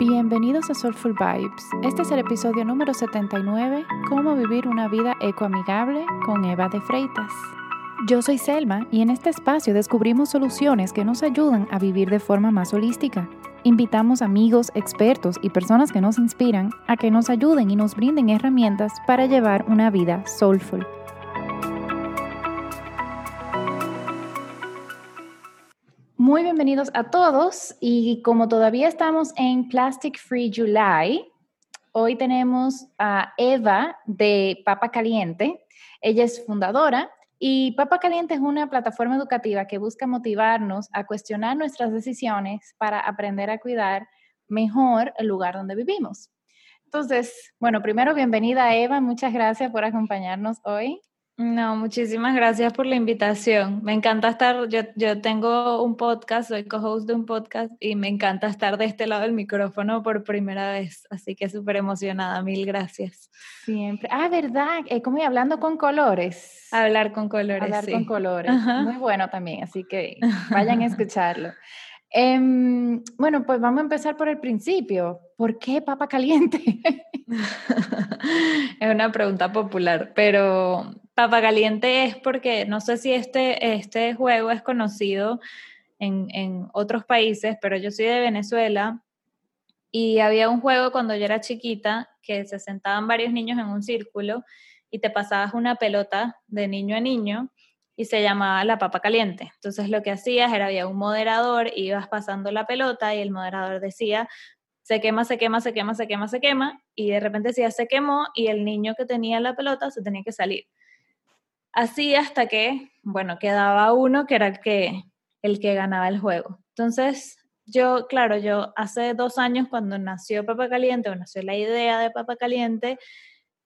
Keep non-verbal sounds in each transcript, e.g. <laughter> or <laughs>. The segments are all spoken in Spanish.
Bienvenidos a Soulful Vibes. Este es el episodio número 79, Cómo vivir una vida ecoamigable con Eva de Freitas. Yo soy Selma y en este espacio descubrimos soluciones que nos ayudan a vivir de forma más holística. Invitamos amigos, expertos y personas que nos inspiran a que nos ayuden y nos brinden herramientas para llevar una vida soulful. Muy bienvenidos a todos y como todavía estamos en Plastic Free July, hoy tenemos a Eva de Papa Caliente. Ella es fundadora y Papa Caliente es una plataforma educativa que busca motivarnos a cuestionar nuestras decisiones para aprender a cuidar mejor el lugar donde vivimos. Entonces, bueno, primero bienvenida Eva, muchas gracias por acompañarnos hoy. No, muchísimas gracias por la invitación. Me encanta estar, yo, yo tengo un podcast, soy co-host de un podcast y me encanta estar de este lado del micrófono por primera vez, así que súper emocionada, mil gracias. Siempre. Ah, ¿verdad? Eh, ¿Cómo hablando con colores? Hablar con colores. Hablar con colores. Muy bueno también, así que <laughs> vayan a escucharlo. Em, bueno, pues vamos a empezar por el principio. ¿Por qué papa caliente? <laughs> <laughs> es una pregunta popular, pero Papa Caliente es porque no sé si este, este juego es conocido en, en otros países, pero yo soy de Venezuela y había un juego cuando yo era chiquita que se sentaban varios niños en un círculo y te pasabas una pelota de niño a niño y se llamaba la papa caliente. Entonces lo que hacías era había un moderador, ibas pasando la pelota y el moderador decía se quema, se quema, se quema, se quema, se quema y de repente decía se quemó y el niño que tenía la pelota se tenía que salir. Así hasta que, bueno, quedaba uno que era el que, el que ganaba el juego. Entonces, yo, claro, yo hace dos años cuando nació Papa Caliente o nació la idea de Papa Caliente,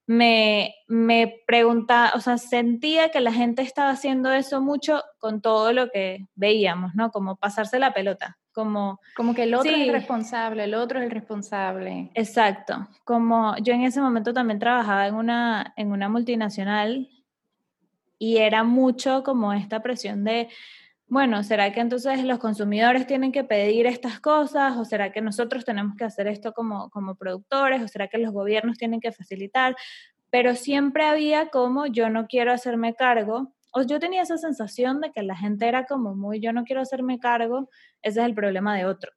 me, me preguntaba, o sea, sentía que la gente estaba haciendo eso mucho con todo lo que veíamos, ¿no? Como pasarse la pelota, como... Como que el otro es el responsable, el otro es el responsable. Exacto, como yo en ese momento también trabajaba en una, en una multinacional y era mucho como esta presión de, bueno, ¿será que entonces los consumidores tienen que pedir estas cosas? ¿O será que nosotros tenemos que hacer esto como, como productores? ¿O será que los gobiernos tienen que facilitar? Pero siempre había como yo no quiero hacerme cargo. O yo tenía esa sensación de que la gente era como muy yo no quiero hacerme cargo, ese es el problema de otro.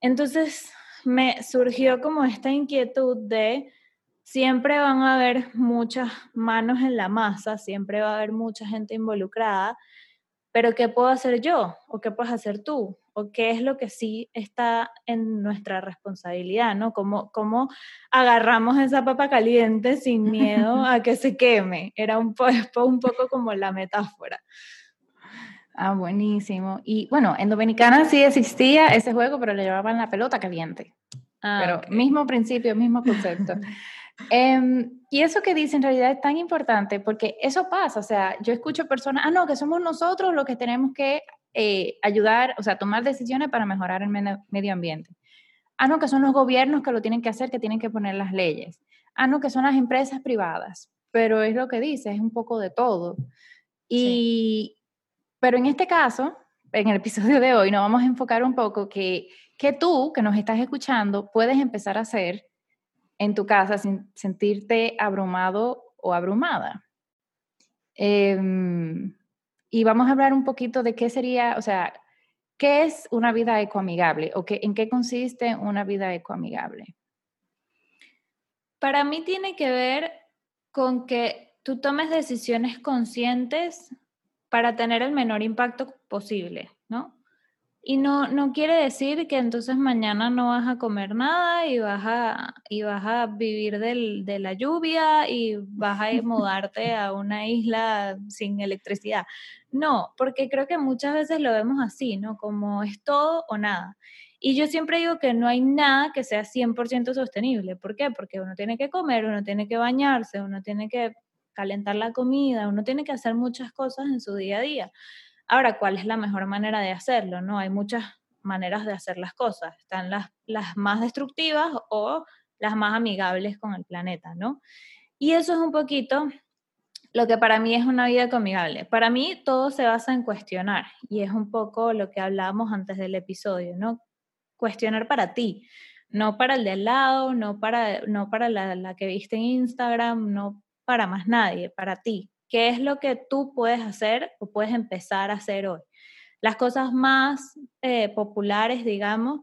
Entonces me surgió como esta inquietud de, siempre van a haber muchas manos en la masa, siempre va a haber mucha gente involucrada, pero ¿qué puedo hacer yo? ¿O qué puedes hacer tú? ¿O qué es lo que sí está en nuestra responsabilidad? ¿no? ¿Cómo, cómo agarramos esa papa caliente sin miedo <laughs> a que se queme? Era un, <laughs> un poco como la metáfora. Ah, buenísimo. Y bueno, en Dominicana sí existía ese juego, pero le llevaban la pelota caliente. Ah, pero mismo principio, mismo concepto. <laughs> Em, y eso que dice en realidad es tan importante porque eso pasa, o sea, yo escucho personas, ah, no, que somos nosotros los que tenemos que eh, ayudar, o sea, tomar decisiones para mejorar el medio ambiente. Ah, no, que son los gobiernos que lo tienen que hacer, que tienen que poner las leyes. Ah, no, que son las empresas privadas. Pero es lo que dice, es un poco de todo. Y, pero en este caso, en el episodio de hoy, nos vamos a enfocar un poco que, que tú, que nos estás escuchando, puedes empezar a hacer en tu casa sin sentirte abrumado o abrumada. Em, y vamos a hablar un poquito de qué sería, o sea, qué es una vida ecoamigable o qué, en qué consiste una vida ecoamigable. Para mí tiene que ver con que tú tomes decisiones conscientes para tener el menor impacto posible. Y no, no quiere decir que entonces mañana no vas a comer nada y vas a, y vas a vivir del, de la lluvia y vas a <laughs> mudarte a una isla sin electricidad. No, porque creo que muchas veces lo vemos así, ¿no? Como es todo o nada. Y yo siempre digo que no hay nada que sea 100% sostenible. ¿Por qué? Porque uno tiene que comer, uno tiene que bañarse, uno tiene que calentar la comida, uno tiene que hacer muchas cosas en su día a día. Ahora, ¿cuál es la mejor manera de hacerlo? No, hay muchas maneras de hacer las cosas. Están las, más destructivas o las más amigables con el planeta, ¿no? Y eso es un poquito lo que para mí es una vida amigable. Para mí todo se basa en cuestionar y es un poco lo que hablábamos antes del episodio, ¿no? Cuestionar para ti, no para el de al lado, no para, no para la, la que viste en Instagram, no para más nadie, para ti. ¿Qué es lo que tú puedes hacer o puedes empezar a hacer hoy? Las cosas más eh, populares, digamos,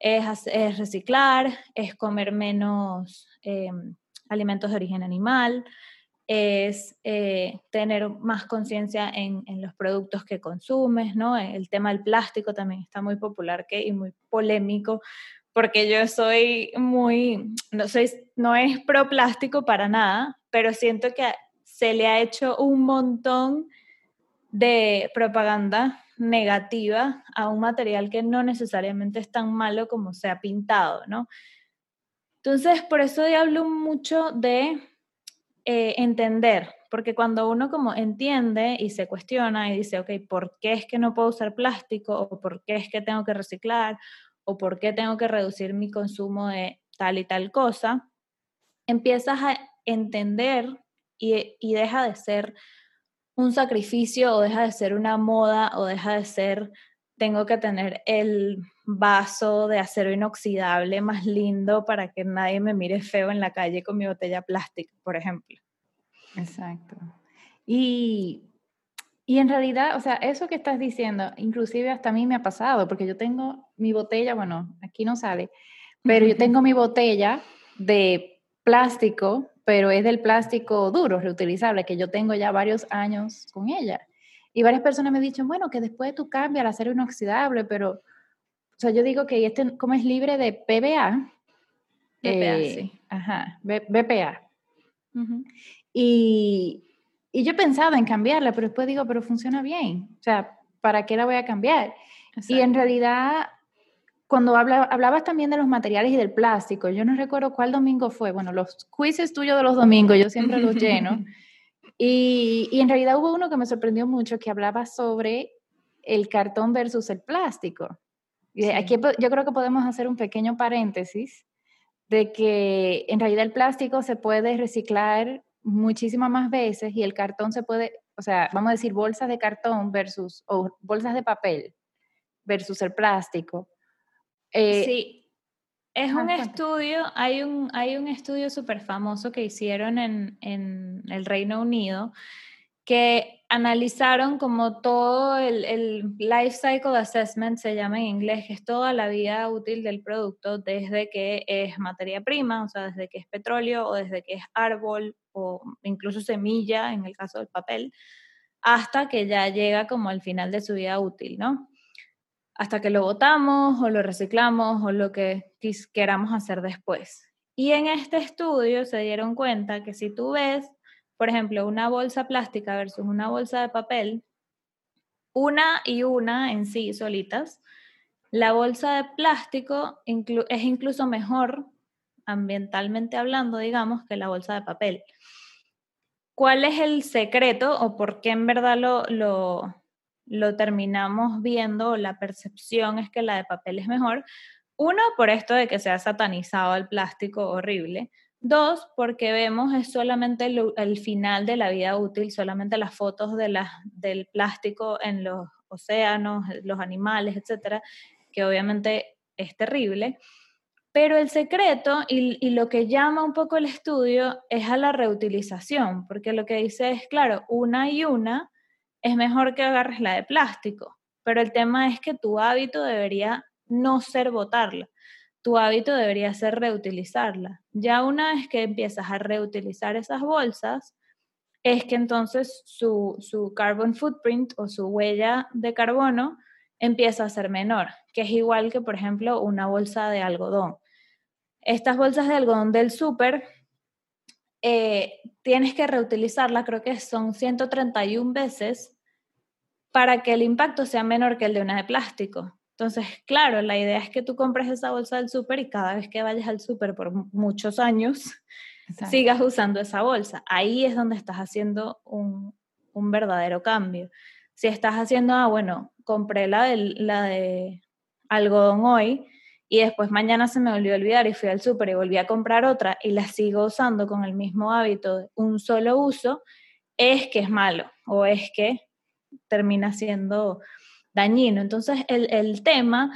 es, reciclar, es comer menos em, alimentos de origen animal, es eh, tener más conciencia en, los productos que consumes, ¿no? El tema del plástico también está muy popular que, y muy polémico, porque yo soy muy, no, soy, no es pro plástico para nada, pero siento que se le ha hecho un montón de propaganda negativa a un material que no necesariamente es tan malo como se ha pintado, ¿no? Entonces, por eso yo hablo mucho de eh, entender, porque cuando uno como entiende y se cuestiona y dice, ok, ¿por qué es que no puedo usar plástico? ¿O por qué es que tengo que reciclar? ¿O por qué tengo que reducir mi consumo de tal y tal cosa? Empiezas a entender y, y deja de ser un sacrificio o deja de ser una moda o deja de ser, tengo que tener el vaso de acero inoxidable más lindo para que nadie me mire feo en la calle con mi botella plástica, por ejemplo. Exacto. Y, y en realidad, o sea, eso que estás diciendo, inclusive hasta a mí me ha pasado, porque yo tengo mi botella, bueno, aquí no sale, pero yo tengo mi botella de plástico pero es del plástico duro, reutilizable, que yo tengo ya varios años con ella. Y varias personas me han dicho, bueno, que después tú cambias al acero inoxidable, pero, o sea, yo digo que este, como es libre de PBA, BPA, eh, sí. Ajá, BPA. y, y, yo pensaba en cambiarla, pero después digo, pero funciona bien. O sea, ¿para qué la voy a cambiar? Y en realidad cuando hablabas también de los materiales y del plástico, yo no recuerdo cuál domingo fue, bueno, los quizzes tuyos de los domingos, yo siempre los lleno, <laughs> y, y, en realidad hubo uno que me sorprendió mucho que hablaba sobre el cartón versus el plástico. Y aquí yo creo que podemos hacer un pequeño paréntesis de que en realidad el plástico se puede reciclar muchísimas más veces y el cartón se puede, o sea, vamos a decir bolsas de cartón versus, o bolsas de papel versus el plástico eh, sí, es un estudio, hay un, hay un estudio súper famoso que hicieron en, en, el Reino Unido que analizaron como todo el, el, life cycle assessment, se llama en inglés, que es toda la vida útil del producto desde que es materia prima, o sea, desde que es petróleo o desde que es árbol o incluso semilla en el caso del papel, hasta que ya llega como al final de su vida útil, ¿no? Hasta que lo botamos o lo reciclamos o lo que queramos hacer después. Y en este estudio se dieron cuenta que si tú ves, por ejemplo, una bolsa plástica versus una bolsa de papel, una y una en sí solitas, la bolsa de plástico es incluso mejor, ambientalmente hablando, digamos, que la bolsa de papel. ¿Cuál es el secreto o por qué en verdad lo, lo, lo terminamos viendo, la percepción es que la de papel es mejor. Uno, por esto de que se ha satanizado el plástico horrible. Dos, porque vemos es solamente el, final de la vida útil, solamente las fotos de del plástico en los océanos, los animales, etcétera, que obviamente es terrible. Pero el secreto y, y, lo que llama un poco el estudio es a la reutilización, porque lo que dice es, claro, una y una es mejor que agarres la de plástico. Pero el tema es que tu hábito debería no ser botarla, tu hábito debería ser reutilizarla. Ya una vez que empiezas a reutilizar esas bolsas, es que entonces su, su carbon footprint o su huella de carbono empieza a ser menor, que es igual que, por ejemplo, una bolsa de algodón. Estas bolsas de algodón del súper eh, tienes que reutilizarla, creo que son 131 veces para que el impacto sea menor que el de una de plástico. Entonces, claro, la idea es que tú compres esa bolsa del súper y cada vez que vayas al súper por muchos años, sigas usando esa bolsa. Ahí es donde estás haciendo un, un verdadero cambio. Si estás haciendo, ah, bueno, compré la de, la de algodón hoy, y después mañana se me volvió a olvidar y fui al súper y volví a comprar otra y la sigo usando con el mismo hábito de un solo uso, es que es malo o es que termina siendo dañino. Entonces el, el tema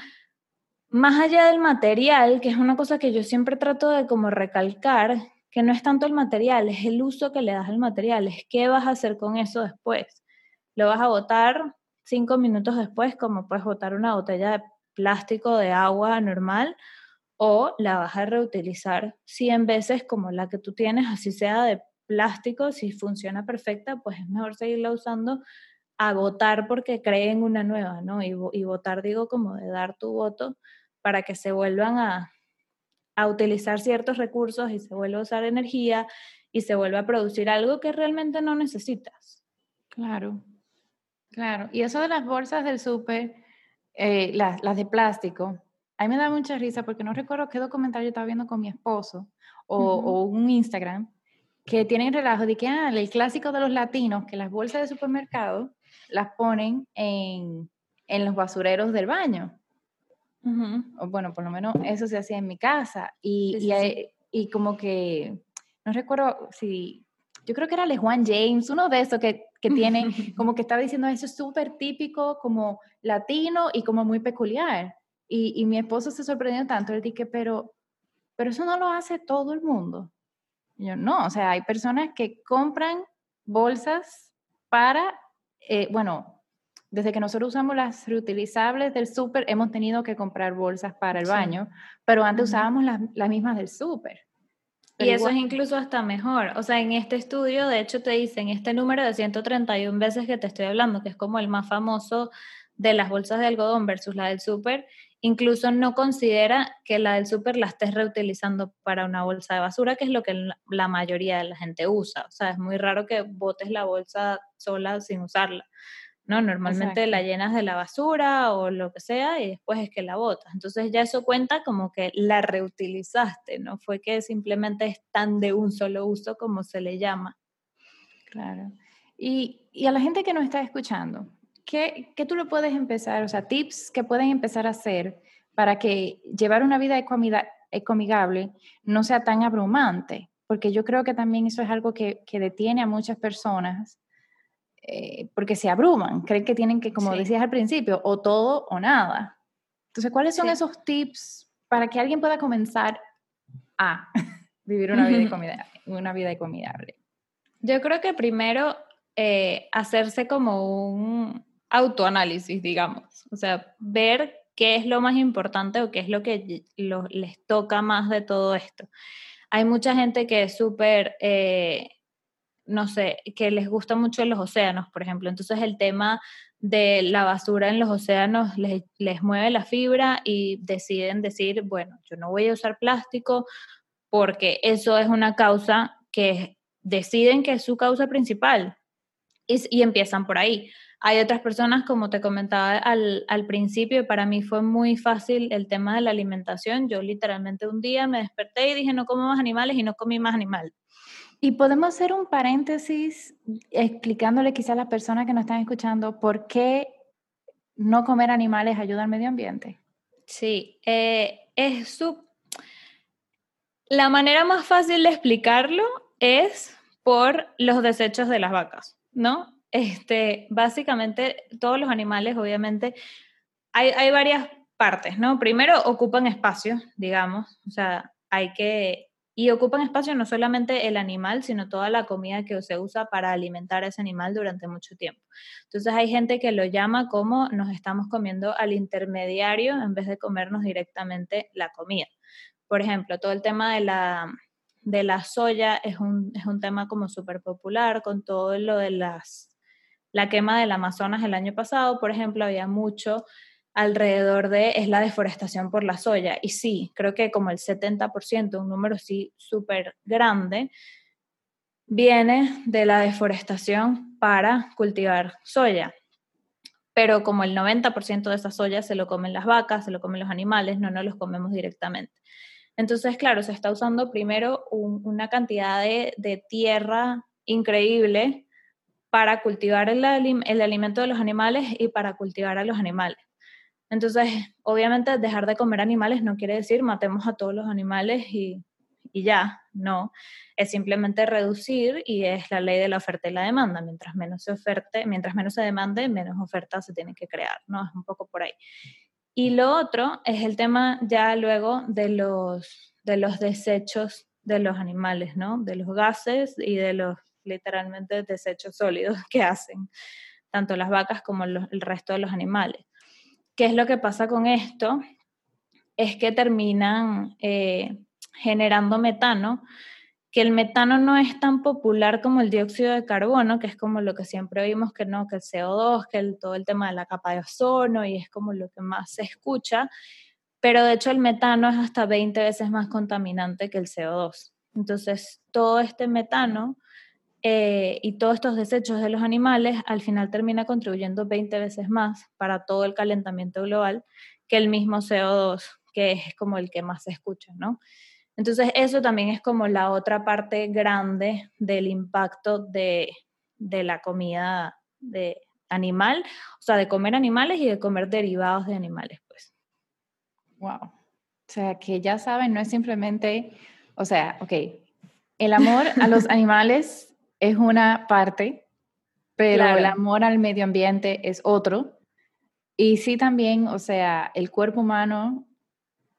más allá del material, que es una cosa que yo siempre trato de como recalcar, que no es tanto el material, es el uso que le das al material, es qué vas a hacer con eso después. Lo vas a botar cinco minutos después, como puedes botar una botella de plástico de agua normal, o la vas a reutilizar 100 veces como la que tú tienes, así sea de plástico, si funciona perfecta, pues es mejor seguirla usando a votar porque creen una nueva, ¿no? Y, y votar, digo, como de dar tu voto para que se vuelvan a, a utilizar ciertos recursos y se vuelva a usar energía y se vuelva a producir algo que realmente no necesitas. Claro, claro. Y eso de las bolsas del súper, eh, las, las de plástico, a mí me da mucha risa porque no recuerdo qué documental yo estaba viendo con mi esposo o, un Instagram que tienen relajo de que ah, el clásico de los latinos, que las bolsas de supermercado las ponen en, en los basureros del baño. o bueno, por lo menos eso se hacía en mi casa. Y, y, y, como que, no recuerdo si, yo creo que era Le Juan James, uno de esos que, que tiene, <laughs> como que estaba diciendo eso es súper típico, como latino y como muy peculiar. Y, mi esposo se sorprendió tanto, le dije, pero, pero eso no lo hace todo el mundo. yo, no, o sea, hay personas que compran bolsas para, eh, bueno, desde que nosotros usamos las reutilizables del súper, hemos tenido que comprar bolsas para el baño, pero antes usábamos las, las, mismas del súper. Y eso es incluso hasta mejor. O sea, en este estudio, de hecho, te dicen este número de 131 veces que te estoy hablando, que es como el más famoso de las bolsas de algodón versus la del súper, incluso no considera que la del súper la estés reutilizando para una bolsa de basura, que es lo que la mayoría de la gente usa. O sea, es muy raro que botes la bolsa sola sin usarla. ¿No? Normalmente la llenas de la basura o lo que sea y después es que la botas. Entonces ya eso cuenta como que la reutilizaste, no fue que simplemente es tan de un solo uso como se le llama. Claro. Y, y a la gente que nos está escuchando, ¿qué, ¿qué, tú le puedes empezar, o sea, tips que pueden empezar a hacer para que llevar una vida ecomigable no sea tan abrumante? Porque yo creo que también eso es algo que, que detiene a muchas personas eh, porque se abruman, creen que tienen que, como decías al principio, o todo o nada. Entonces, ¿cuáles son esos tips para que alguien pueda comenzar a <laughs> vivir una vida, una vida ecomigable? Yo creo que primero eh, hacerse como un, autoanálisis, digamos. O sea, ver qué es lo más importante o qué es lo que les toca más de todo esto. Hay mucha gente que es súper, eh, no sé, que les gusta mucho los océanos, por ejemplo. Entonces el tema de la basura en los océanos les, mueve la fibra y deciden decir, bueno, yo no voy a usar plástico porque eso es una causa que deciden que es su causa principal y, y empiezan por ahí. Hay otras personas, como te comentaba al, al principio, para mí fue muy fácil el tema de la alimentación. Yo literalmente un día me desperté y dije, no como más animales y no comí más animal. Y podemos hacer un paréntesis explicándole quizá a las personas que nos están escuchando por qué no comer animales ayuda al medio ambiente. Sí, eh, es su... La manera más fácil de explicarlo es por los desechos de las vacas, ¿no? Este, básicamente, todos los animales, obviamente, hay, hay varias partes, ¿no? Primero, ocupan espacio, digamos, o sea, hay que y ocupan espacio no solamente el animal, sino toda la comida que se usa para alimentar a ese animal durante mucho tiempo. Entonces hay gente que lo llama como nos estamos comiendo al intermediario en vez de comernos directamente la comida. Por ejemplo, todo el tema de la, de la soya es un, es un tema como súper popular con todo lo de las la quema del Amazonas el año pasado, por ejemplo, había mucho alrededor de es la deforestación por la soya. Y sí, creo que como el 70%, un número sí súper grande, viene de la deforestación para cultivar soya. Pero como el 90% de esa soya se lo comen las vacas, se lo comen los animales, no nos los comemos directamente. Entonces, claro, se está usando primero una cantidad de, de tierra increíble para cultivar el, el alimento de los animales y para cultivar a los animales. Entonces, <laughs> obviamente, dejar de comer animales no quiere decir matemos a todos los animales y, y, ya, no. Es simplemente reducir y es la ley de la oferta y la demanda. Mientras menos se oferte, mientras menos se demande, menos oferta se tiene que crear, ¿no? Es un poco por ahí. Y lo otro es el tema ya luego de los, de los desechos de los animales, ¿no? De los gases y de los literalmente desechos sólidos <laughs> que hacen tanto las vacas como el resto de los animales. ¿Qué es lo que pasa con esto? Es que terminan eh, generando metano, que el metano no es tan popular como el dióxido de carbono, que es como lo que siempre oímos que no, que el CO2, que todo el tema de la capa de ozono y es como lo que más se escucha, pero de hecho el metano es hasta 20 veces más contaminante que el CO2. Entonces, todo este metano eh, y todos estos desechos de los animales al final termina contribuyendo 20 veces más para todo el calentamiento global que el mismo CO2, que es como el que más se escucha, ¿no? Entonces eso también es como la otra parte grande del impacto de, de la comida de animal, o sea, de comer animales y de comer derivados de animales, pues. Wow. O sea, que ya saben, no es simplemente, o sea, ok, el amor a los <laughs> animales es una parte, pero el amor al medio ambiente es otro. Y sí también, o sea, el cuerpo humano,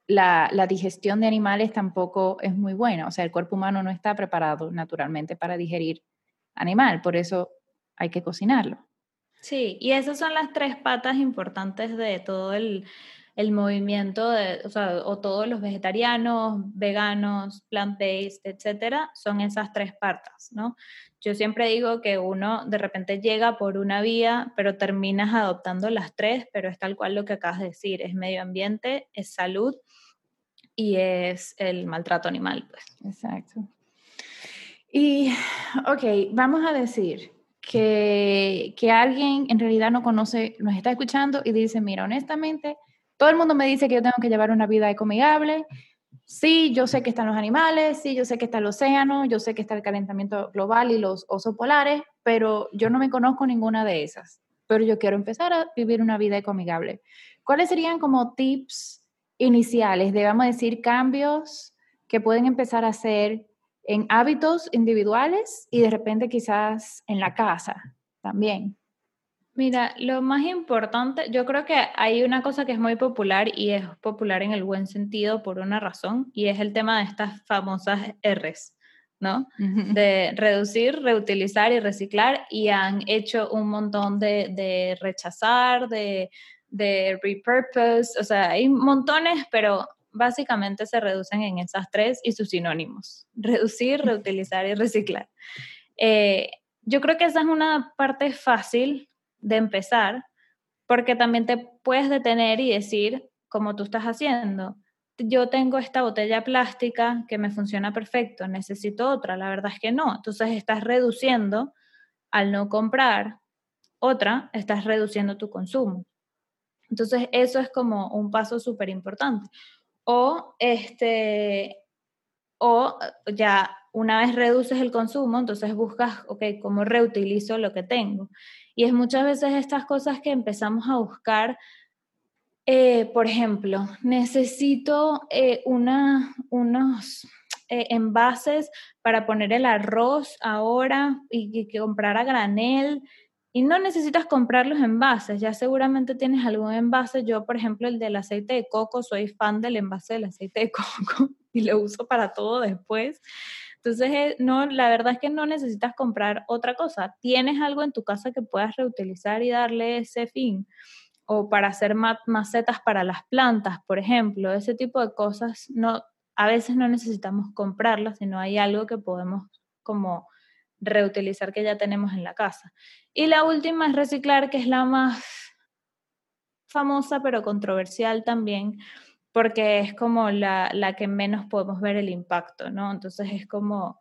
la, digestión de animales tampoco es muy buena. O sea, el cuerpo humano no está preparado naturalmente para digerir animal, por eso hay que cocinarlo. Sí, y esas son las tres patas importantes de todo el, el movimiento, de, o, sea, o todos los vegetarianos, veganos, plant-based, etcétera, son esas tres patas, ¿no? Yo siempre digo que uno de repente llega por una vía, pero terminas adoptando las tres, pero es tal cual lo que acabas de decir, es medio ambiente, es salud y es el maltrato animal. Pues. Exacto. Y, ok, vamos a decir que, que alguien en realidad no conoce, nos está escuchando y dice, mira, honestamente, todo el mundo me dice que yo tengo que llevar una vida ecomigable, Sí, yo sé que están los animales, sí, yo sé que está el océano, yo sé que está el calentamiento global y los osos polares, pero yo no me conozco ninguna de esas. Pero yo quiero empezar a vivir una vida ecomigable. ¿Cuáles serían como tips iniciales, debemos decir, cambios que pueden empezar a hacer en hábitos individuales y de repente quizás en la casa también? Mira, lo más importante, yo creo que hay una cosa que es muy popular y es popular en el buen sentido por una razón, y es el tema de estas famosas Rs, ¿no? De reducir, reutilizar y reciclar, y han hecho un montón de, rechazar, de, de repurpose, o sea, hay montones, pero básicamente se reducen en esas tres y sus sinónimos, <laughs> reducir, reutilizar y reciclar. Eh, yo creo que esa es una parte fácil de empezar, porque también te puedes detener y decir, como tú estás haciendo, yo tengo esta botella plástica que me funciona perfecto, necesito otra, la verdad es que no. Entonces estás reduciendo, al no comprar otra, estás reduciendo tu consumo. Entonces eso es como un paso súper importante. O, este, o ya una vez reduces el consumo, entonces buscas, ok, ¿cómo reutilizo lo que tengo? Y es muchas veces estas cosas que empezamos a buscar, eh, por ejemplo, necesito eh, una, unos eh, envases para poner el arroz ahora y, que comprar a granel. Y no necesitas comprar los envases, ya seguramente tienes algún envase. Yo, por ejemplo, el del aceite de coco, soy fan del envase del aceite de coco <laughs> y lo uso para todo después. Entonces, eh, no, la verdad es que no necesitas comprar otra cosa. Tienes algo en tu casa que puedas reutilizar y darle ese fin. O para hacer macetas para las plantas, por ejemplo. Ese tipo de cosas, no, a veces no necesitamos comprarlas, sino hay algo que podemos como reutilizar que ya tenemos en la casa. Y la última es reciclar, que es la más famosa pero controversial también, porque es como la, la, que menos podemos ver el impacto, ¿no? Entonces es como,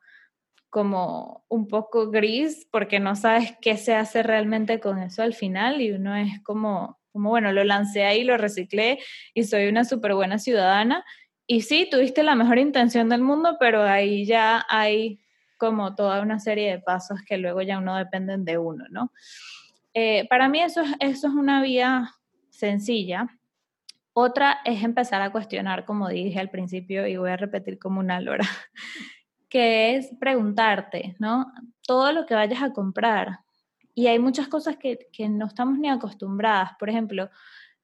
como un poco gris porque no sabes qué se hace realmente con eso al final y uno es como, como bueno, lo lancé ahí, lo reciclé y soy una súper buena ciudadana. Y sí, tuviste la mejor intención del mundo, pero ahí ya hay como toda una serie de pasos que luego ya no dependen de uno, ¿no? Eh, para mí eso, eso es una vía sencilla, otra es empezar a cuestionar, como dije al principio, y voy a repetir como una lora, <laughs> que es preguntarte, ¿no? Todo lo que vayas a comprar. Y hay muchas cosas que, no estamos ni acostumbradas. Por ejemplo,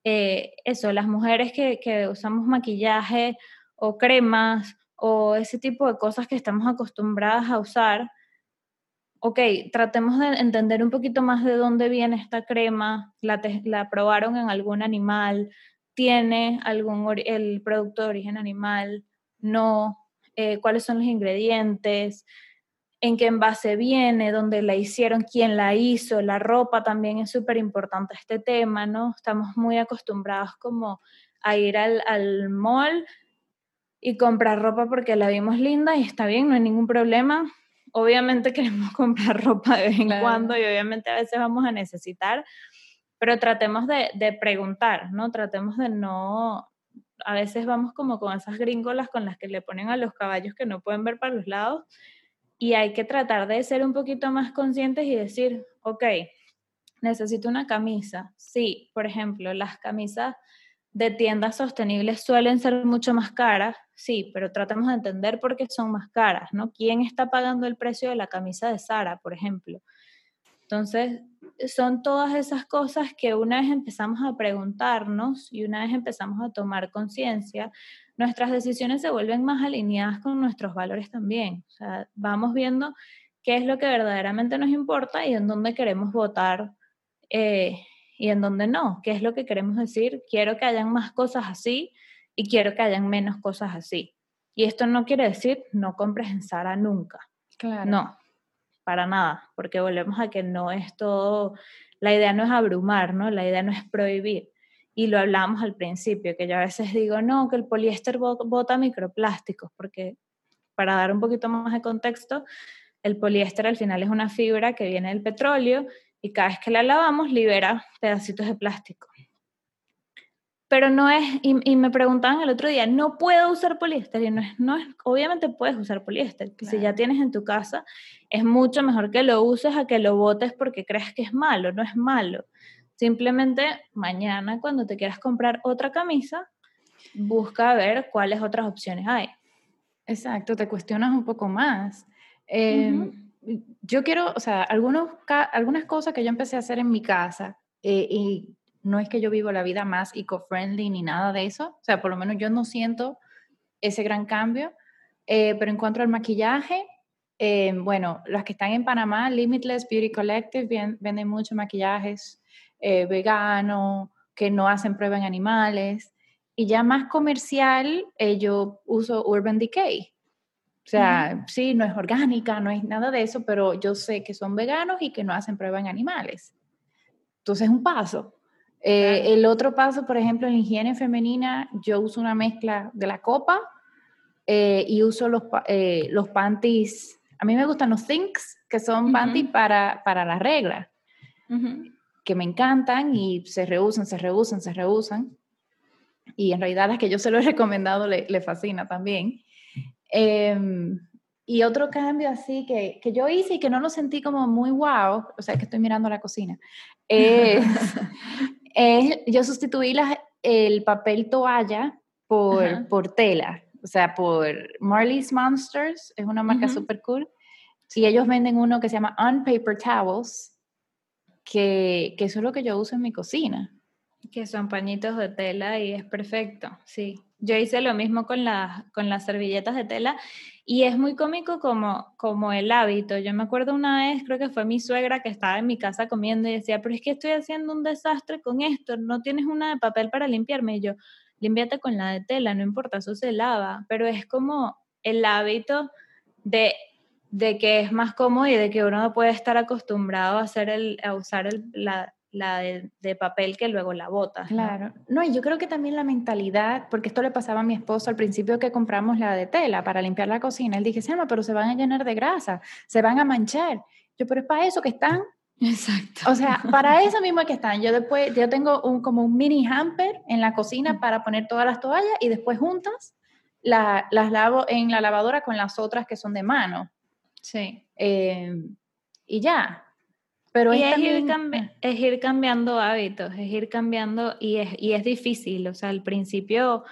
eh, eso, las mujeres que, que usamos maquillaje o cremas o ese tipo de cosas que estamos acostumbradas a usar, ok, tratemos de entender un poquito más de dónde viene esta crema, la, la probaron en algún animal, tiene algún el producto de origen animal, no, eh, cuáles son los ingredientes, en qué envase viene, dónde la hicieron, quién la hizo, la ropa también es súper importante este tema, ¿no? Estamos muy acostumbrados como a ir al, al mall y comprar ropa porque la vimos linda y está bien, no hay ningún problema. Obviamente <laughs> queremos comprar ropa de vez en cuando y obviamente a veces vamos a necesitar, pero tratemos de, de, preguntar, ¿no? Tratemos de no, a veces vamos como con esas gringolas con las que le ponen a los caballos que no pueden ver para los lados y hay que tratar de ser un poquito más conscientes y decir, ok, necesito una camisa. Sí, por ejemplo, las camisas de tiendas sostenibles suelen ser mucho más caras, sí, pero tratemos de entender por qué son más caras, ¿no? ¿Quién está pagando el precio de la camisa de Sara, por ejemplo? Entonces, son todas esas cosas que una vez empezamos a preguntarnos y una vez empezamos a tomar conciencia, nuestras decisiones se vuelven más alineadas con nuestros valores también. O sea, vamos viendo qué es lo que verdaderamente nos importa y en dónde queremos votar eh, y en dónde no, qué es lo que queremos decir, quiero que hayan más cosas así y quiero que hayan menos cosas así. Y esto no quiere decir no compres en Sara nunca. Claro. No, para nada, porque volvemos a que no es todo, la idea no es abrumar, ¿no? La idea no es prohibir. Y lo hablamos al principio, que yo a veces digo, no, que el poliéster bota microplásticos, porque para dar un poquito más de contexto, el poliéster al final es una fibra que viene del petróleo y cada vez que la lavamos libera pedacitos de plástico. Pero no es, y, me preguntaban el otro día, ¿no puedo usar poliéster? Y no es, no es obviamente puedes usar poliéster. Si ya tienes en tu casa, es mucho mejor que lo uses a que lo botes porque creas que es malo. No es malo. Simplemente mañana cuando te quieras comprar otra camisa, busca ver cuáles otras opciones hay. Exacto, te cuestionas un poco más. Eh, yo quiero, o sea, algunos, algunas cosas que yo empecé a hacer en mi casa, eh, y no es que yo vivo la vida más eco-friendly ni nada de eso, o sea, por lo menos yo no siento ese gran cambio, eh, pero en cuanto al maquillaje, eh, bueno, las que están en Panamá, Limitless Beauty Collective, venden muchos maquillajes veganos, que no hacen prueba en animales, y ya más comercial, yo uso Urban Decay, o sea, sí, no es orgánica, no es nada de eso, pero yo sé que son veganos y que no hacen prueba en animales. Entonces es un paso. Eh, el otro paso, por ejemplo, en higiene femenina, yo uso una mezcla de la copa eh, y uso los, eh, los panties. A mí me gustan los thinks, que son panties para, para la regla, que me encantan y se reusan, se reusan, se reusan. Y en realidad las que yo se lo he <laughs> recomendado le, le fascina también. Em, y otro cambio así que, que, yo hice y que no lo sentí como muy wow, o sea, que estoy mirando la cocina, <laughs> es, yo sustituí el papel toalla por, por tela, o sea, por Marley's Monsters, es una marca super cool, y ellos venden uno que se llama On Paper Towels, que, que eso es lo que yo uso en mi cocina. Que son pañitos de tela y es perfecto, sí. Yo hice lo mismo con, con las servilletas de tela y es muy cómico como, como el hábito. Yo me acuerdo una vez, creo que fue mi suegra que estaba en mi casa comiendo y decía, pero es que estoy haciendo un desastre con esto, no tienes una de papel para limpiarme. Y yo, límpiate con la de tela, no importa, eso se lava. Pero es como el hábito de, de que es más cómodo y de que uno puede estar acostumbrado a, hacer el, a usar el, la, la de, papel que luego la bota. Claro. ¿no? y yo creo que también la mentalidad, porque esto le pasaba a mi esposo al principio que compramos la de tela para limpiar la cocina. Él dije, Selma, pero se van a llenar de grasa, se van a manchar. Yo, pero es para eso que están. Exacto. O sea, <laughs> para eso mismo que están. Yo después, yo tengo un, como un mini hamper en la cocina para poner todas las toallas y después juntas las lavo en la lavadora con las otras que son de mano. Sí. Eh, y ya, pero es, ir cambiando hábitos, es ir cambiando y es, y es difícil. O sea, al principio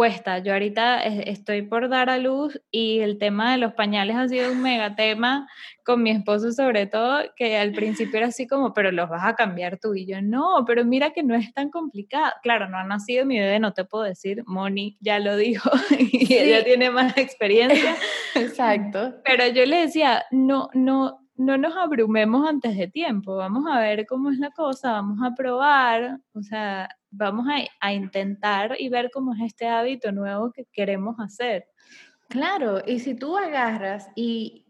cuesta. Yo ahorita estoy por dar a luz y el tema de los pañales ha sido un mega <laughs> tema con mi esposo sobre todo, que al principio era así como, pero los vas a cambiar tú y yo, no, pero mira que no es tan complicado. Claro, no ha nacido mi bebé, no te puedo decir, Moni ya lo dijo <laughs> y ella tiene más experiencia. <laughs> Exacto. Pero yo le decía, no, no, no nos abrumemos antes de tiempo, vamos a ver cómo es la cosa, vamos a probar, o sea, vamos a, intentar y ver cómo es este hábito nuevo que queremos hacer. Claro, y si tú agarras y,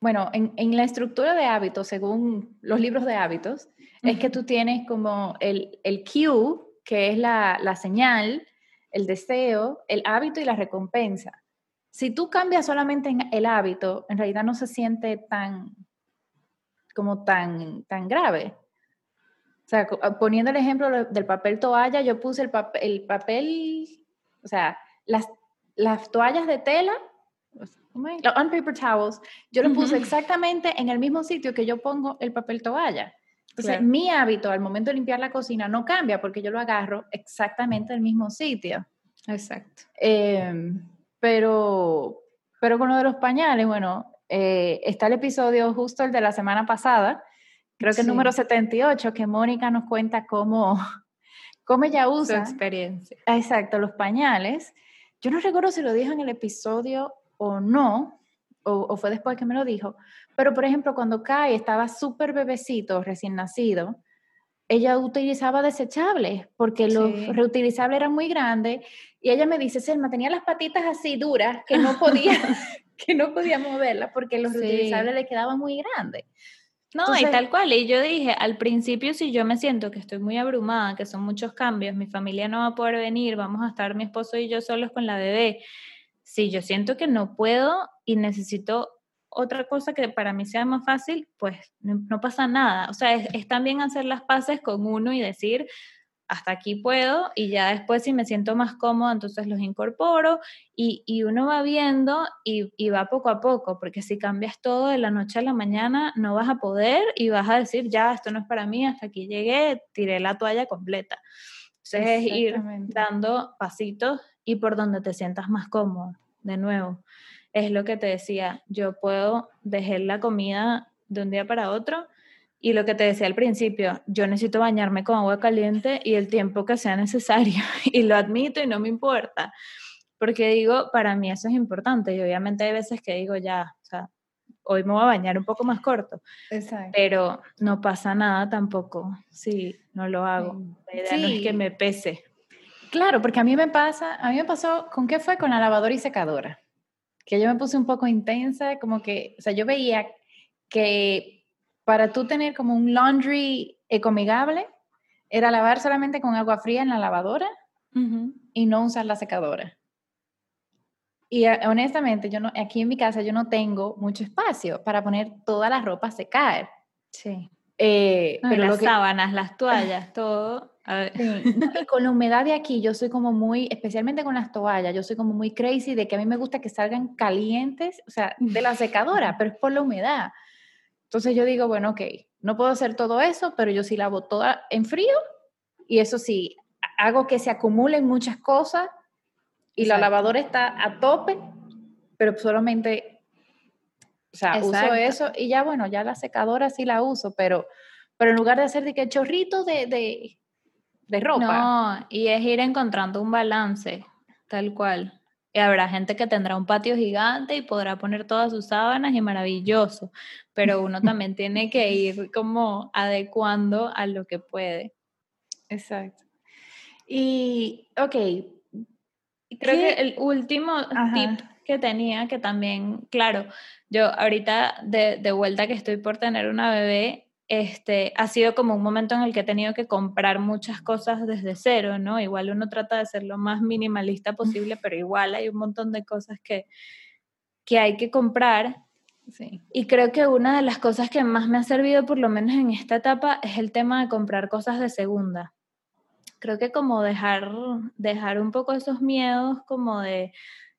bueno, en, la estructura de hábitos, según los libros de hábitos, es que tú tienes como el, el cue, que es la, la señal, el deseo, el hábito y la recompensa. Si tú cambias solamente el hábito, en realidad no se siente tan, como tan, tan grave. O sea, ah, poniendo el ejemplo del papel toalla, yo puse el, papel, el papel o sea, las, las toallas de tela, los on-paper towels, yo lo puse exactamente en el mismo sitio que yo pongo el papel toalla. Entonces, mi hábito al momento de limpiar la cocina no cambia porque yo lo agarro exactamente en el mismo sitio. Exacto. Em, pero, pero con lo de los pañales, bueno, eh, está el episodio justo el de la semana pasada, creo que el número 78, que Mónica nos cuenta cómo, <laughs> cómo ella usa. Su experiencia. Exacto, los pañales. Yo no recuerdo si lo dijo en el episodio o no, o, fue después que me lo dijo, pero por ejemplo, cuando Kai estaba súper bebecito, recién nacido, ella utilizaba desechables porque los reutilizables eran muy grandes y ella me dice, Selma, tenía las patitas así duras que no podía, <laughs> <laughs> que no podía moverlas porque los reutilizables le quedaban muy grandes. No, y tal cual. Y yo dije, al principio, si yo me siento que estoy muy abrumada, que son muchos cambios, mi familia no va a poder venir, vamos a estar mi esposo y yo solos con la bebé. Si yo siento que no puedo y necesito otra cosa que para mí sea más fácil, pues no, pasa nada. O sea, es, es, también hacer las paces con uno y decir, hasta aquí puedo y ya después si me siento más cómodo, entonces los incorporo y, y uno va viendo y, y, va poco a poco, porque si cambias todo de la noche a la mañana, no vas a poder y vas a decir, ya, esto no es para mí, hasta aquí llegué, tiré la toalla completa. Entonces es ir dando pasitos y por donde te sientas más cómodo, de nuevo. Es lo que te decía, yo puedo dejar la comida de un día para otro y lo que te decía al principio, yo necesito bañarme con agua caliente y el tiempo que sea necesario. <laughs> Y lo admito y no me importa. Porque digo, para mí eso es importante. Y obviamente hay veces que digo, ya, o sea, hoy me voy a bañar un poco más corto. Exacto. Pero no pasa nada tampoco si no lo hago. La idea no es que me pese. Claro, porque a mí me pasa, a mí me pasó, ¿con qué fue? Con la lavadora y secadora. Que yo me puse un poco intensa, como que, o sea, yo veía que para tú tener como un laundry ecomigable, era lavar solamente con agua fría en la lavadora y no usar la secadora. Y eh, honestamente, yo no, aquí en mi casa yo no tengo mucho espacio para poner toda la ropa a secar. Sí. Eh, pero las sábanas, las <laughs> toallas, todo. con la humedad de aquí, yo soy como muy, especialmente con las toallas, yo soy como muy crazy de que a mí me gusta que salgan calientes, o sea, de la secadora, <laughs> pero es por la humedad. Entonces yo digo, bueno, ok, no puedo hacer todo eso, pero yo sí lavo toda en frío y eso sí, hago que se acumulen muchas cosas y la lavadora está a tope, pero solamente, o sea, uso eso y ya bueno, ya la secadora sí la uso, pero, pero en lugar de hacer de que chorritos de, de, de ropa. No, y es ir encontrando un balance, tal cual. Y habrá gente que tendrá un patio gigante y podrá poner todas sus sábanas y maravilloso, pero uno <laughs> también tiene que ir como adecuando a lo que puede. Exacto. Y, ok. Creo que el último tip que tenía, que también, claro, yo ahorita de, de vuelta que estoy por tener una bebé, este, ha sido como un momento en el que he tenido que comprar muchas cosas desde cero, ¿no? Igual uno trata de ser lo más minimalista posible, pero igual hay un montón de cosas que, que hay que comprar. Sí. Y creo que una de las cosas que más me ha servido, por lo menos en esta etapa, es el tema de comprar cosas de segunda. Creo que como dejar, dejar un poco esos miedos como de,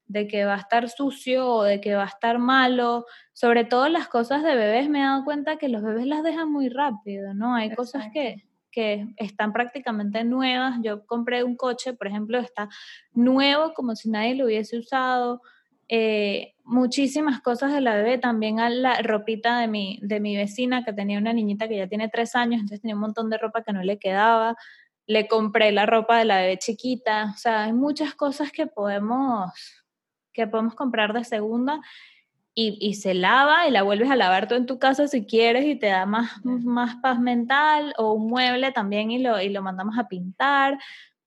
de que va a estar sucio o de que va a estar malo. Sobre todo las cosas de bebés me he dado cuenta que los bebés las dejan muy rápido, ¿no? Hay cosas que, que están prácticamente nuevas. Yo compré un coche, por ejemplo, está nuevo como si nadie lo hubiese usado. Eh, muchísimas cosas de la bebé, también a la ropita de mi, de mi vecina que tenía una niñita que ya tiene tres años, entonces tenía un montón de ropa que no le quedaba. Le compré la ropa de la bebé chiquita, o sea, hay muchas cosas que podemos, que podemos comprar de segunda y, se lava y la vuelves a lavar tú en tu casa si quieres y te da más, más paz mental o un mueble también y lo, y lo mandamos a pintar,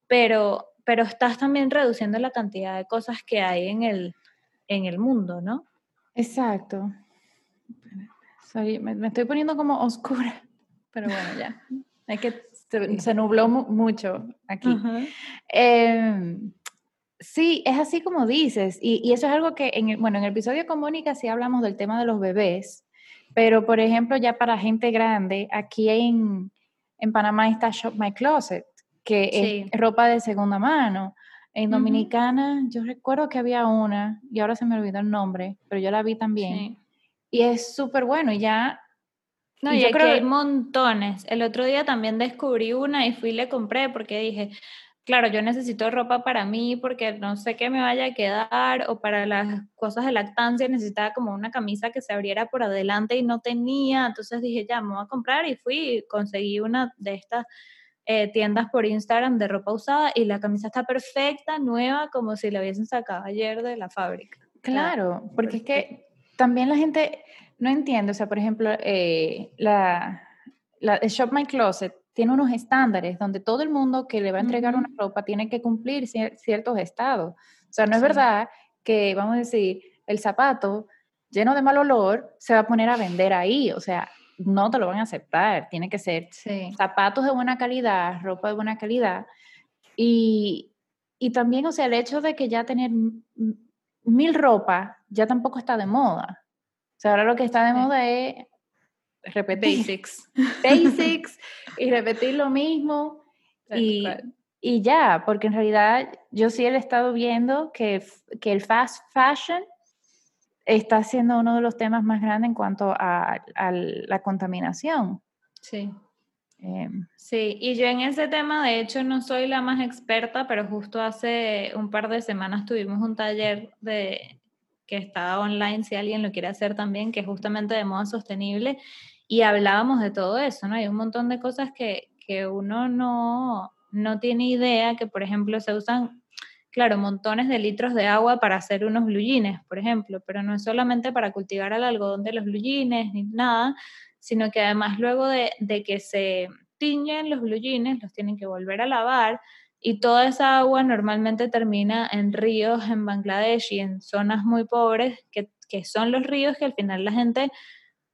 pero, pero estás también reduciendo la cantidad de cosas que hay en el, en el mundo, ¿no? Exacto. me, estoy poniendo como oscura, pero bueno, ya. Hay que, se, nubló mucho aquí. Em, sí, es así como dices, y, eso es algo que, en el, bueno, en el episodio con Mónica sí hablamos del tema de los bebés, pero por ejemplo ya para gente grande, aquí en, en Panamá está Shop My Closet, que es ropa de segunda mano. En Dominicana, yo recuerdo que había una, y ahora se me olvidó el nombre, pero yo la vi también. Y es súper bueno, y ya... No, y, yo creo que hay montones. El otro día también descubrí una y fui y le compré porque dije, claro, yo necesito ropa para mí porque no sé qué me vaya a quedar, o para las cosas de lactancia necesitaba como una camisa que se abriera por adelante y no tenía, entonces dije, ya, me voy a comprar y fui y conseguí una de estas eh, tiendas por Instagram de ropa usada y la camisa está perfecta, nueva, como si la hubiesen sacado ayer de la fábrica. Claro, porque es que también la gente no entiende, o sea, por ejemplo, eh, la, la Shop My Closet tiene unos estándares donde todo el mundo que le va a entregar una ropa tiene que cumplir ciertos estados. O sea, no es verdad que, vamos a decir, el zapato lleno de mal olor se va a poner a vender ahí. O sea, no te lo van a aceptar. Tiene que ser zapatos de buena calidad, ropa de buena calidad. Y, y también, o sea, el hecho de que ya tener mil ropa ya tampoco está de moda. O sea, ahora lo que está de moda es repetir. Basics. Basics y repetir lo mismo. Y, y, ya, porque en realidad yo sí he estado viendo que, que el fast fashion está siendo uno de los temas más grandes en cuanto a, la contaminación. Sí. Em, sí, y yo en ese tema, de hecho, no soy la más experta, pero justo hace un par de semanas tuvimos un taller de que estaba online, si alguien lo quiere hacer también, que es justamente de moda sostenible, y hablábamos de todo eso, ¿no? Hay un montón de cosas que, que uno no, no tiene idea, que por ejemplo se usan claro, montones de litros de agua para hacer unos blue por ejemplo, pero no es solamente para cultivar el algodón de los blue ni nada, sino que además luego de, que se tiñen los blue los tienen que volver a lavar y toda esa agua normalmente termina en ríos en Bangladesh y en zonas muy pobres, que, son los ríos que al final la gente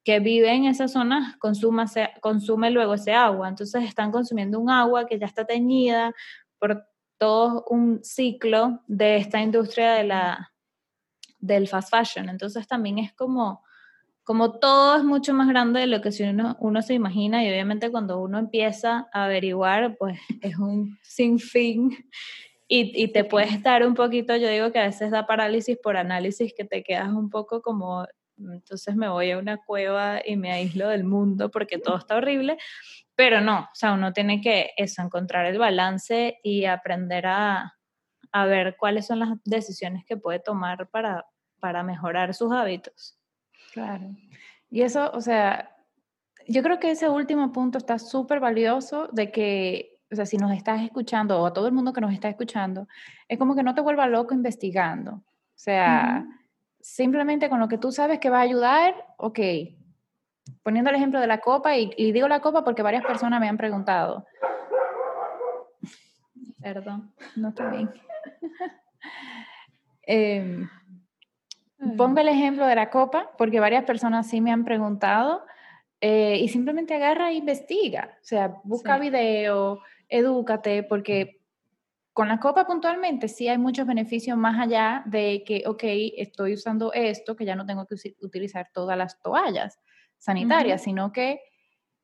que vive en esas zonas consume luego ese agua. Entonces están consumiendo un agua que ya está teñida por todo un ciclo de esta industria de la, del fast fashion. Entonces también es como, como todo es mucho más grande de lo que si uno, uno se imagina y obviamente cuando uno empieza a averiguar, pues <laughs> es un sinfín y, y te puedes estar un poquito, yo digo que a veces da parálisis por análisis, que te quedas un poco como, entonces me voy a una cueva y me aíslo del mundo porque todo está horrible, pero no, o sea, uno tiene que eso, encontrar el balance y aprender a, a ver cuáles son las decisiones que puede tomar para, para mejorar sus hábitos. Claro. Y eso, o sea, yo creo que ese último punto está súper valioso de que, o sea, si nos estás escuchando o a todo el mundo que nos está escuchando, es como que no te vuelva loco investigando. O sea, simplemente con lo que tú sabes que va a ayudar, ok, poniendo el ejemplo de la copa, y, digo la copa porque varias personas me han preguntado. Perdón. No está bien. <laughs> Em, pongo el ejemplo de la copa porque varias personas sí me han preguntado eh, y simplemente agarra e investiga. O sea, busca video, edúcate, porque con la copa puntualmente sí hay muchos beneficios más allá de que, ok, estoy usando esto, que ya no tengo que utilizar todas las toallas sanitaria, sino que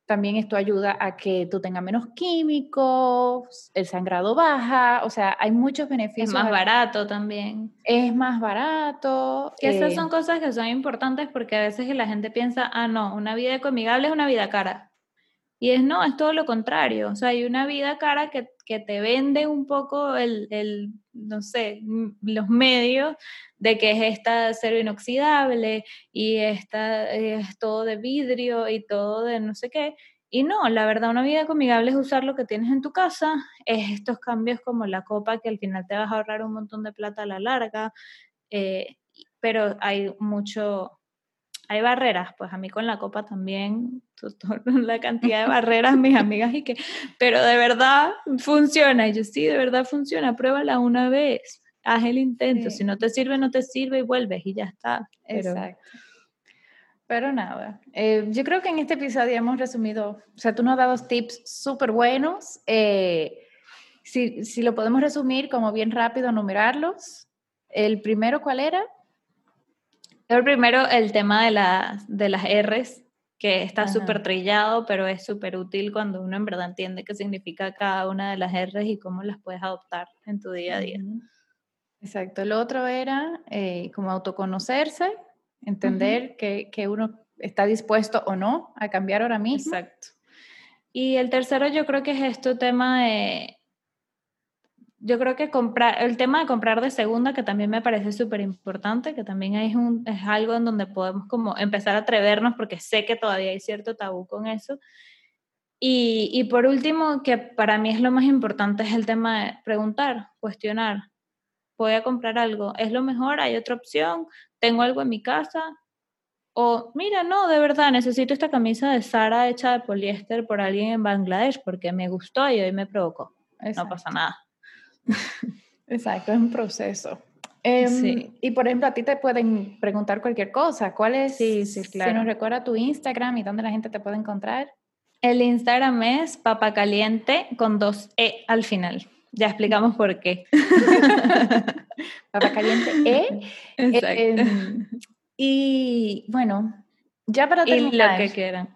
también esto ayuda a que tú tengas menos químicos, el sangrado baja, o sea, hay muchos beneficios. Es más barato también. Es más barato. Que esas son eh cosas que son importantes porque a veces la gente piensa, ah, no, una vida ecoamigable es una vida cara. Y es no, es todo lo contrario. O sea, hay una vida cara que, que te vende un poco el, el, no sé, los medios de que es esta acero inoxidable y esta es todo de vidrio y todo de no sé qué. Y no, la verdad, una vida amigable es usar lo que tienes en tu casa, es estos cambios como la copa que al final te vas a ahorrar un montón de plata a la larga, eh, pero hay mucho, hay barreras, pues a mí con la copa también, <laughs> la cantidad de barreras, mis amigas, y que, pero de verdad funciona, y yo sí, de verdad funciona, pruébala una vez, haz el intento, si no te sirve, no te sirve y vuelves y ya está. Exacto. Pero nada, eh, yo creo que en este episodio hemos resumido, o sea, tú nos has dado tips súper buenos. Eh, si, si, lo podemos resumir como bien rápido, numerarlos. El primero, ¿cuál era? El primero, el tema de, la, de las R's, que está súper trillado, pero es súper útil cuando uno en verdad entiende qué significa cada una de las R's y cómo las puedes adoptar en tu día a día. Exacto. El otro era eh, como autoconocerse entender que, que, uno está dispuesto o no a cambiar ahora mismo. Exacto. Y el tercero yo creo que es este tema de, yo creo que comprar, el tema de comprar de segunda, que también me parece súper importante, que también es, un, es algo en donde podemos como empezar a atrevernos, porque sé que todavía hay cierto tabú con eso. Y, y por último, que para mí es lo más importante, es el tema de preguntar, cuestionar. Voy a comprar algo, ¿es lo mejor? ¿Hay otra opción? tengo algo en mi casa, o mira, no, de verdad, necesito esta camisa de Sara hecha de poliéster por alguien en Bangladesh porque me gustó y hoy me provocó. No pasa nada. <laughs> Exacto, es un proceso. Em, sí. Y por ejemplo, a ti te pueden preguntar cualquier cosa. ¿Cuál es? Sí, sí, claro. Si nos recuerda tu Instagram y dónde la gente te puede encontrar. El Instagram es papacaliente con dos E al final. Ya explicamos por qué. <laughs> Papa caliente E. Em, y bueno, ya para terminar. lo que quieran.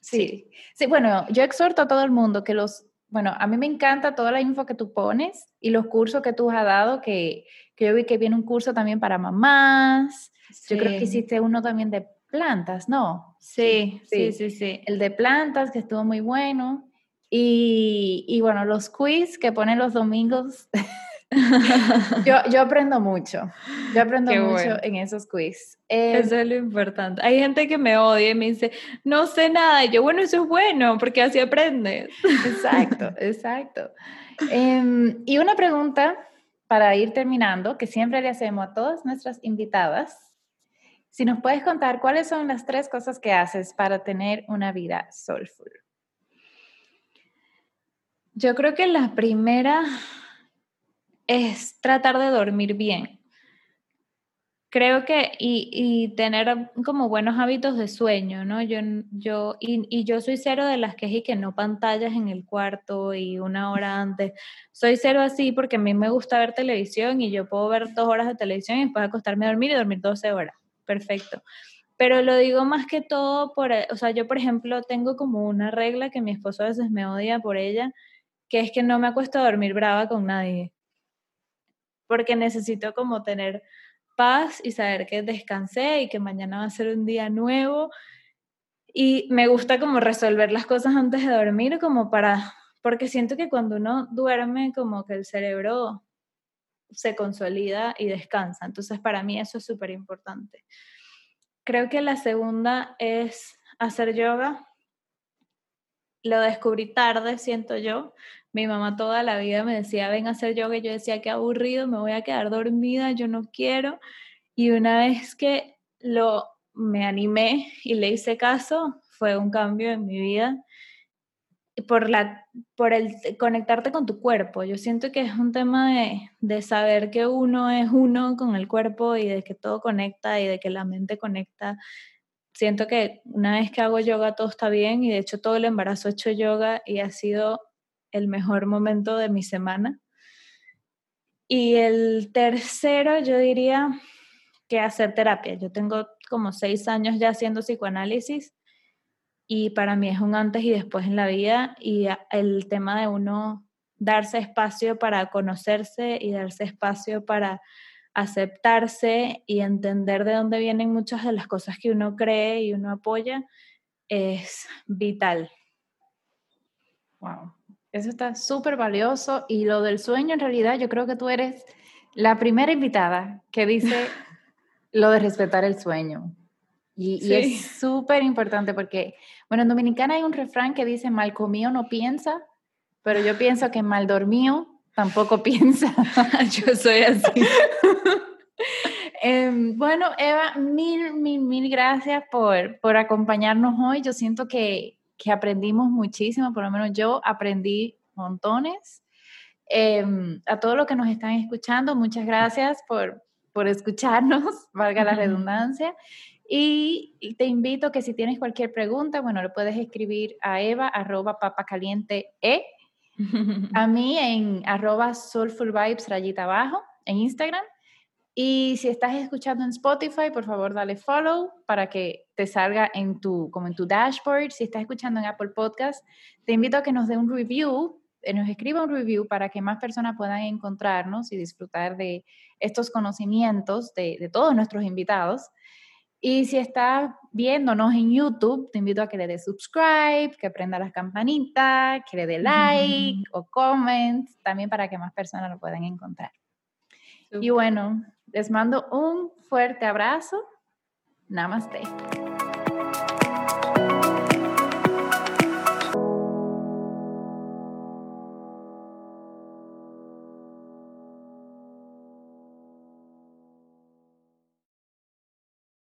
Sí. sí. bueno, yo exhorto a todo el mundo que los, bueno, a mí me encanta toda la info que tú pones y los cursos que tú has dado, que, que yo vi que viene un curso también para mamás. Yo creo que hiciste uno también de plantas, ¿no? Sí, sí, sí, sí, El de plantas, que estuvo muy bueno. Y, y bueno, los quiz que ponen los domingos <laughs> yo, yo, aprendo mucho. Yo aprendo mucho en esos quiz. Eh, eso es lo importante. Hay gente que me odia y me dice, no sé nada. Y yo, bueno, eso es bueno, porque así aprendes. Exacto, <laughs> exacto. Em, y una pregunta para ir terminando, que siempre le hacemos a todas nuestras invitadas. Si nos puedes contar cuáles son las tres cosas que haces para tener una vida soulful. Yo creo que la primera es tratar de dormir bien. Creo que, y, tener como buenos hábitos de sueño, ¿no? Yo, yo, y, yo soy cero de las que y que no pantallas en el cuarto y una hora antes. Soy cero así porque a mí me gusta ver televisión y yo puedo ver dos horas de televisión y después acostarme a dormir y dormir 12 horas. Perfecto. Pero lo digo más que todo por, o sea, yo por ejemplo tengo como una regla que mi esposo a veces me odia por ella, que es que no me acuesto a dormir brava con nadie porque necesito como tener paz y saber que descansé y que mañana va a ser un día nuevo. Y me gusta como resolver las cosas antes de dormir, como para, porque siento que cuando uno duerme, como que el cerebro se consolida y descansa. Entonces, para mí eso es súper importante. Creo que la segunda es hacer yoga. Lo descubrí tarde, siento yo. Mi mamá toda la vida me decía, ven a hacer yoga, y yo decía, qué aburrido, me voy a quedar dormida, yo no quiero. Y una vez que lo me animé y le hice caso, fue un cambio en mi vida por, la, por el conectarte con tu cuerpo. Yo siento que es un tema de, de, saber que uno es uno con el cuerpo y de que todo conecta y de que la mente conecta. Siento que una vez que hago yoga todo está bien y de hecho todo el embarazo he hecho yoga y ha sido el mejor momento de mi semana. Y el tercero, yo diría que hacer terapia. Yo tengo como seis años ya haciendo psicoanálisis y para mí es un antes y después en la vida y el tema de uno darse espacio para conocerse y darse espacio para aceptarse y entender de dónde vienen muchas de las cosas que uno cree y uno apoya es vital Wow, eso está súper valioso y lo del sueño en realidad yo creo que tú eres la primera invitada que dice <laughs> lo de respetar el sueño. Y, es súper importante porque, bueno, en Dominicana hay un refrán que dice, mal comido no piensa, pero yo pienso que mal dormido tampoco piensa. <laughs> yo soy así. <laughs> Em, bueno, Eva, mil, mil, mil gracias por, por acompañarnos hoy. Yo siento que, que, aprendimos muchísimo, por lo menos yo aprendí montones. Em, a todos los que nos están escuchando, muchas gracias por, por escucharnos, <laughs> valga la redundancia. Y, te invito que si tienes cualquier pregunta, bueno, lo puedes escribir a eva arroba papacaliente e, <laughs> a mí en arroba soulful vibes rayita abajo en Instagram. Y si estás escuchando en Spotify, por favor dale follow para que te salga en tu, como en tu dashboard. Si estás escuchando en Apple Podcast, te invito a que nos dé un review, eh, nos escriba un review para que más personas puedan encontrarnos y disfrutar de estos conocimientos de, de todos nuestros invitados. Y si estás viéndonos en YouTube, te invito a que le des subscribe, que prenda las campanitas, que le dé like o comment, también para que más personas lo puedan encontrar. Y bueno, les mando un fuerte abrazo. Namaste.